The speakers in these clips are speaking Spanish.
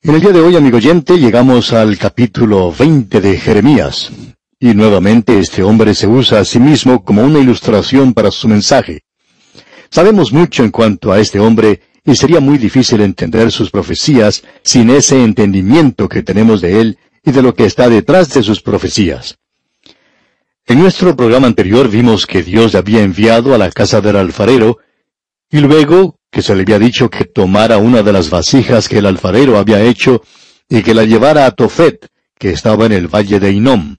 En el día de hoy, amigo oyente, llegamos al capítulo 20 de Jeremías. Y nuevamente este hombre se usa a sí mismo como una ilustración para su mensaje. Sabemos mucho en cuanto a este hombre y sería muy difícil entender sus profecías sin ese entendimiento que tenemos de él y de lo que está detrás de sus profecías. En nuestro programa anterior vimos que Dios le había enviado a la casa del alfarero y luego que se le había dicho que tomara una de las vasijas que el alfarero había hecho y que la llevara a Tofet, que estaba en el valle de Inom.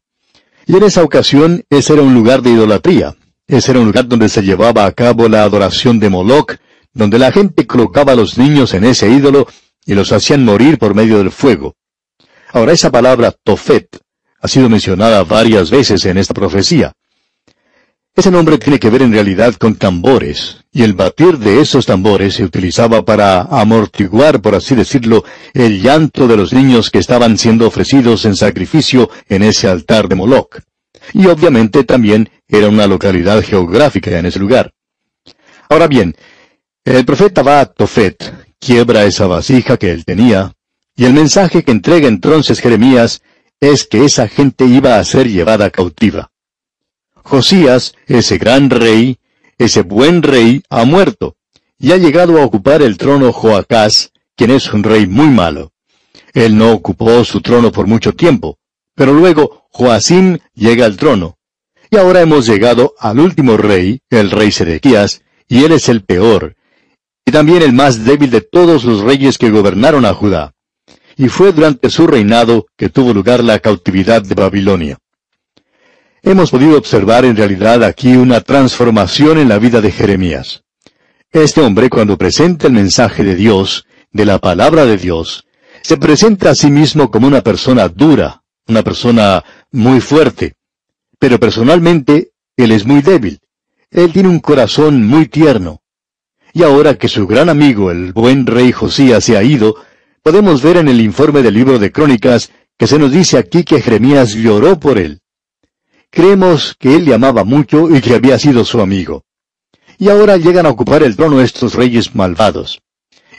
Y en esa ocasión ese era un lugar de idolatría. Ese era un lugar donde se llevaba a cabo la adoración de Moloch, donde la gente colocaba a los niños en ese ídolo y los hacían morir por medio del fuego. Ahora esa palabra Tofet ha sido mencionada varias veces en esta profecía. Ese nombre tiene que ver en realidad con tambores, y el batir de esos tambores se utilizaba para amortiguar, por así decirlo, el llanto de los niños que estaban siendo ofrecidos en sacrificio en ese altar de Moloch. Y obviamente también era una localidad geográfica en ese lugar. Ahora bien, el profeta va a Tofet, quiebra esa vasija que él tenía, y el mensaje que entrega entonces Jeremías es que esa gente iba a ser llevada cautiva. Josías, ese gran rey, ese buen rey, ha muerto, y ha llegado a ocupar el trono Joacás, quien es un rey muy malo. Él no ocupó su trono por mucho tiempo, pero luego Joacim llega al trono. Y ahora hemos llegado al último rey, el rey Sedequías, y él es el peor, y también el más débil de todos los reyes que gobernaron a Judá. Y fue durante su reinado que tuvo lugar la cautividad de Babilonia. Hemos podido observar en realidad aquí una transformación en la vida de Jeremías. Este hombre cuando presenta el mensaje de Dios, de la palabra de Dios, se presenta a sí mismo como una persona dura, una persona muy fuerte. Pero personalmente, él es muy débil. Él tiene un corazón muy tierno. Y ahora que su gran amigo, el buen rey Josías, se ha ido, podemos ver en el informe del libro de Crónicas que se nos dice aquí que Jeremías lloró por él. Creemos que él le amaba mucho y que había sido su amigo. Y ahora llegan a ocupar el trono estos reyes malvados.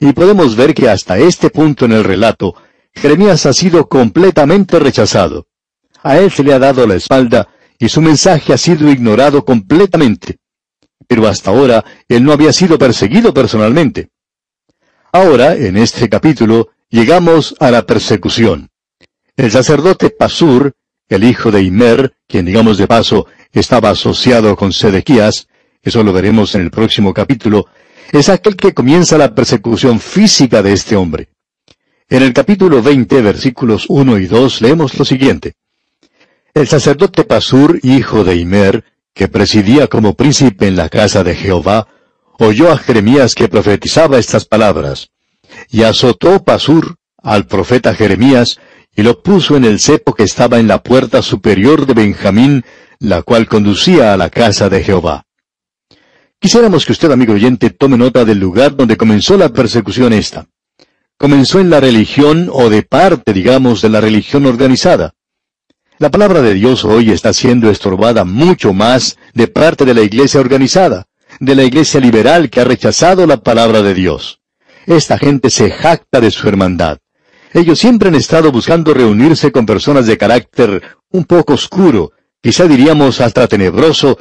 Y podemos ver que hasta este punto en el relato, Jeremías ha sido completamente rechazado. A él se le ha dado la espalda y su mensaje ha sido ignorado completamente. Pero hasta ahora él no había sido perseguido personalmente. Ahora, en este capítulo, llegamos a la persecución. El sacerdote Pasur el hijo de Imer, quien digamos de paso estaba asociado con Sedequías, eso lo veremos en el próximo capítulo, es aquel que comienza la persecución física de este hombre. En el capítulo 20, versículos 1 y 2, leemos lo siguiente. El sacerdote Pasur, hijo de Imer, que presidía como príncipe en la casa de Jehová, oyó a Jeremías que profetizaba estas palabras. Y azotó Pasur al profeta Jeremías, y lo puso en el cepo que estaba en la puerta superior de Benjamín, la cual conducía a la casa de Jehová. Quisiéramos que usted, amigo oyente, tome nota del lugar donde comenzó la persecución esta. Comenzó en la religión o de parte, digamos, de la religión organizada. La palabra de Dios hoy está siendo estorbada mucho más de parte de la iglesia organizada, de la iglesia liberal que ha rechazado la palabra de Dios. Esta gente se jacta de su hermandad. Ellos siempre han estado buscando reunirse con personas de carácter un poco oscuro, quizá diríamos hasta tenebroso,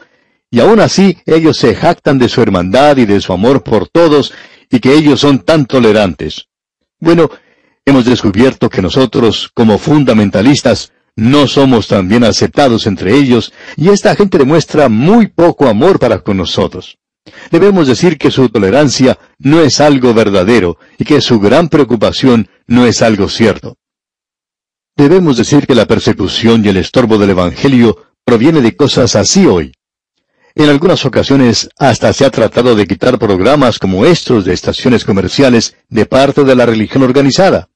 y aún así ellos se jactan de su hermandad y de su amor por todos, y que ellos son tan tolerantes. Bueno, hemos descubierto que nosotros, como fundamentalistas, no somos tan bien aceptados entre ellos, y esta gente demuestra muy poco amor para con nosotros. Debemos decir que su tolerancia no es algo verdadero y que su gran preocupación no es algo cierto. Debemos decir que la persecución y el estorbo del Evangelio proviene de cosas así hoy. En algunas ocasiones hasta se ha tratado de quitar programas como estos de estaciones comerciales de parte de la religión organizada.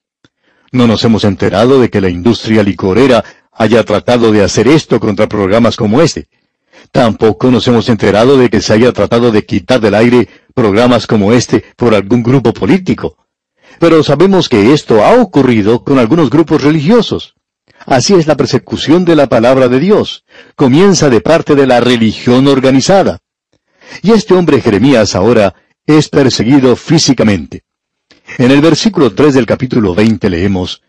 No nos hemos enterado de que la industria licorera haya tratado de hacer esto contra programas como este. Tampoco nos hemos enterado de que se haya tratado de quitar del aire programas como este por algún grupo político. Pero sabemos que esto ha ocurrido con algunos grupos religiosos. Así es la persecución de la palabra de Dios. Comienza de parte de la religión organizada. Y este hombre Jeremías ahora es perseguido físicamente. En el versículo 3 del capítulo 20 leemos,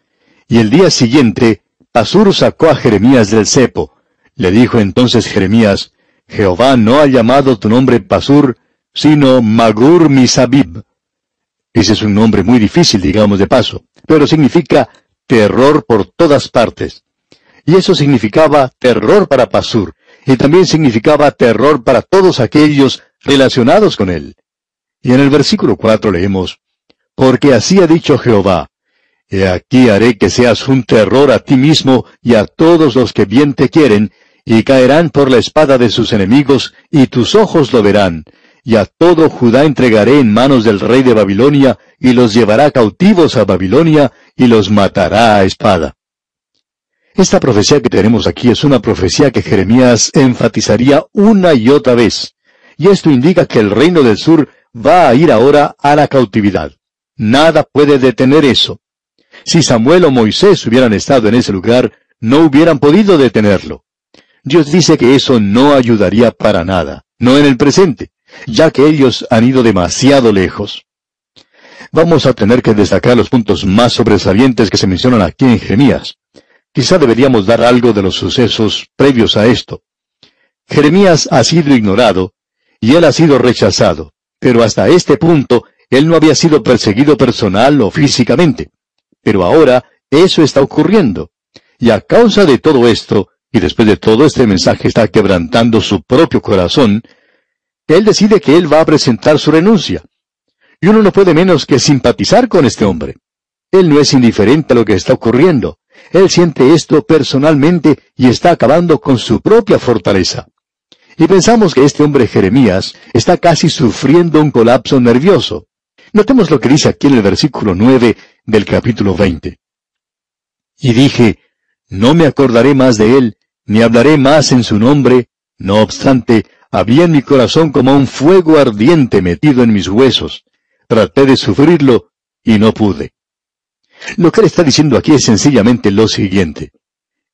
Y el día siguiente, Pasur sacó a Jeremías del cepo. Le dijo entonces Jeremías, Jehová no ha llamado tu nombre Pasur, sino Magur Misabib. Ese es un nombre muy difícil, digamos de paso, pero significa terror por todas partes. Y eso significaba terror para Pasur, y también significaba terror para todos aquellos relacionados con él. Y en el versículo 4 leemos, Porque así ha dicho Jehová, He aquí haré que seas un terror a ti mismo y a todos los que bien te quieren, y caerán por la espada de sus enemigos, y tus ojos lo verán, y a todo Judá entregaré en manos del rey de Babilonia, y los llevará cautivos a Babilonia, y los matará a espada. Esta profecía que tenemos aquí es una profecía que Jeremías enfatizaría una y otra vez, y esto indica que el reino del sur va a ir ahora a la cautividad. Nada puede detener eso. Si Samuel o Moisés hubieran estado en ese lugar, no hubieran podido detenerlo. Dios dice que eso no ayudaría para nada, no en el presente, ya que ellos han ido demasiado lejos. Vamos a tener que destacar los puntos más sobresalientes que se mencionan aquí en Jeremías. Quizá deberíamos dar algo de los sucesos previos a esto. Jeremías ha sido ignorado y él ha sido rechazado, pero hasta este punto él no había sido perseguido personal o físicamente. Pero ahora eso está ocurriendo. Y a causa de todo esto, y después de todo este mensaje está quebrantando su propio corazón, él decide que él va a presentar su renuncia. Y uno no puede menos que simpatizar con este hombre. Él no es indiferente a lo que está ocurriendo. Él siente esto personalmente y está acabando con su propia fortaleza. Y pensamos que este hombre Jeremías está casi sufriendo un colapso nervioso. Notemos lo que dice aquí en el versículo 9 del capítulo 20. Y dije, no me acordaré más de él, ni hablaré más en su nombre. No obstante, había en mi corazón como un fuego ardiente metido en mis huesos. Traté de sufrirlo y no pude. Lo que él está diciendo aquí es sencillamente lo siguiente.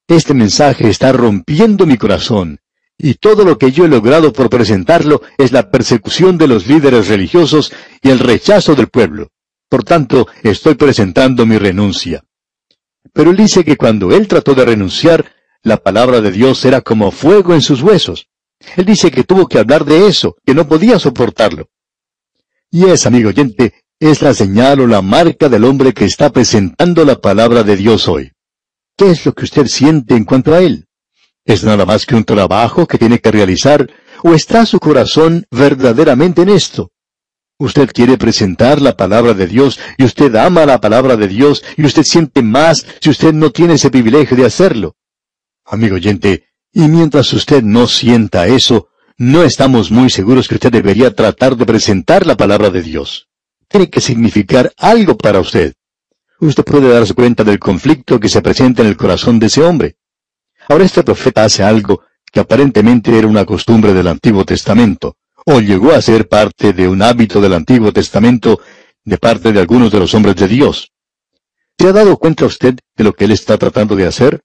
Este mensaje está rompiendo mi corazón, y todo lo que yo he logrado por presentarlo es la persecución de los líderes religiosos y el rechazo del pueblo. Por tanto, estoy presentando mi renuncia. Pero él dice que cuando él trató de renunciar, la palabra de Dios era como fuego en sus huesos. Él dice que tuvo que hablar de eso, que no podía soportarlo. Y es, amigo oyente, es la señal o la marca del hombre que está presentando la palabra de Dios hoy. ¿Qué es lo que usted siente en cuanto a él? ¿Es nada más que un trabajo que tiene que realizar o está su corazón verdaderamente en esto? Usted quiere presentar la palabra de Dios y usted ama la palabra de Dios y usted siente más si usted no tiene ese privilegio de hacerlo. Amigo oyente, y mientras usted no sienta eso, no estamos muy seguros que usted debería tratar de presentar la palabra de Dios. Tiene que significar algo para usted. Usted puede darse cuenta del conflicto que se presenta en el corazón de ese hombre. Ahora este profeta hace algo que aparentemente era una costumbre del Antiguo Testamento o llegó a ser parte de un hábito del Antiguo Testamento de parte de algunos de los hombres de Dios. ¿Se ha dado cuenta usted de lo que él está tratando de hacer?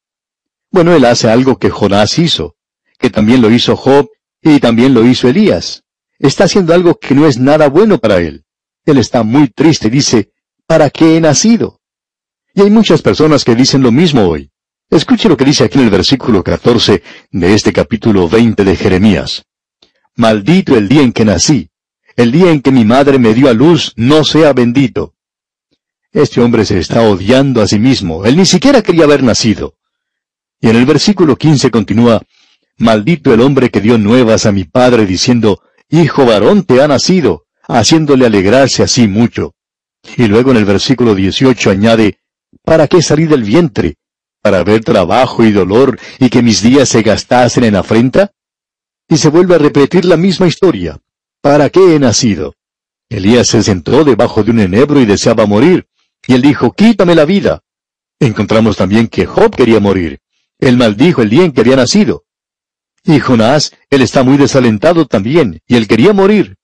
Bueno, él hace algo que Jonás hizo, que también lo hizo Job y también lo hizo Elías. Está haciendo algo que no es nada bueno para él. Él está muy triste, dice, ¿para qué he nacido? Y hay muchas personas que dicen lo mismo hoy. Escuche lo que dice aquí en el versículo 14 de este capítulo 20 de Jeremías. Maldito el día en que nací. El día en que mi madre me dio a luz no sea bendito. Este hombre se está odiando a sí mismo. Él ni siquiera quería haber nacido. Y en el versículo 15 continúa, Maldito el hombre que dio nuevas a mi padre diciendo, Hijo varón te ha nacido, haciéndole alegrarse así mucho. Y luego en el versículo 18 añade, ¿Para qué salí del vientre? ¿Para ver trabajo y dolor y que mis días se gastasen en afrenta? y se vuelve a repetir la misma historia. ¿Para qué he nacido? Elías se sentó debajo de un enebro y deseaba morir, y él dijo, quítame la vida. Encontramos también que Job quería morir. Él maldijo el día en que había nacido. Y Jonás, él está muy desalentado también, y él quería morir.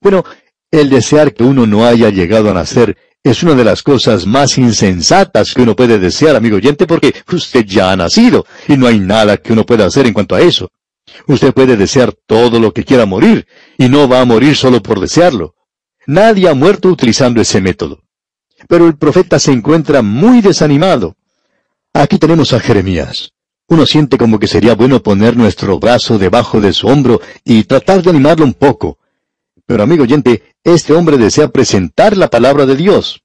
Bueno, el desear que uno no haya llegado a nacer es una de las cosas más insensatas que uno puede desear, amigo oyente, porque usted ya ha nacido, y no hay nada que uno pueda hacer en cuanto a eso. Usted puede desear todo lo que quiera morir, y no va a morir solo por desearlo. Nadie ha muerto utilizando ese método. pero el profeta se encuentra muy desanimado. Aquí tenemos a Jeremías. Uno siente como que sería bueno poner nuestro brazo debajo de su hombro y tratar de animarlo un poco. Pero amigo oyente, este hombre desea presentar la palabra de Dios.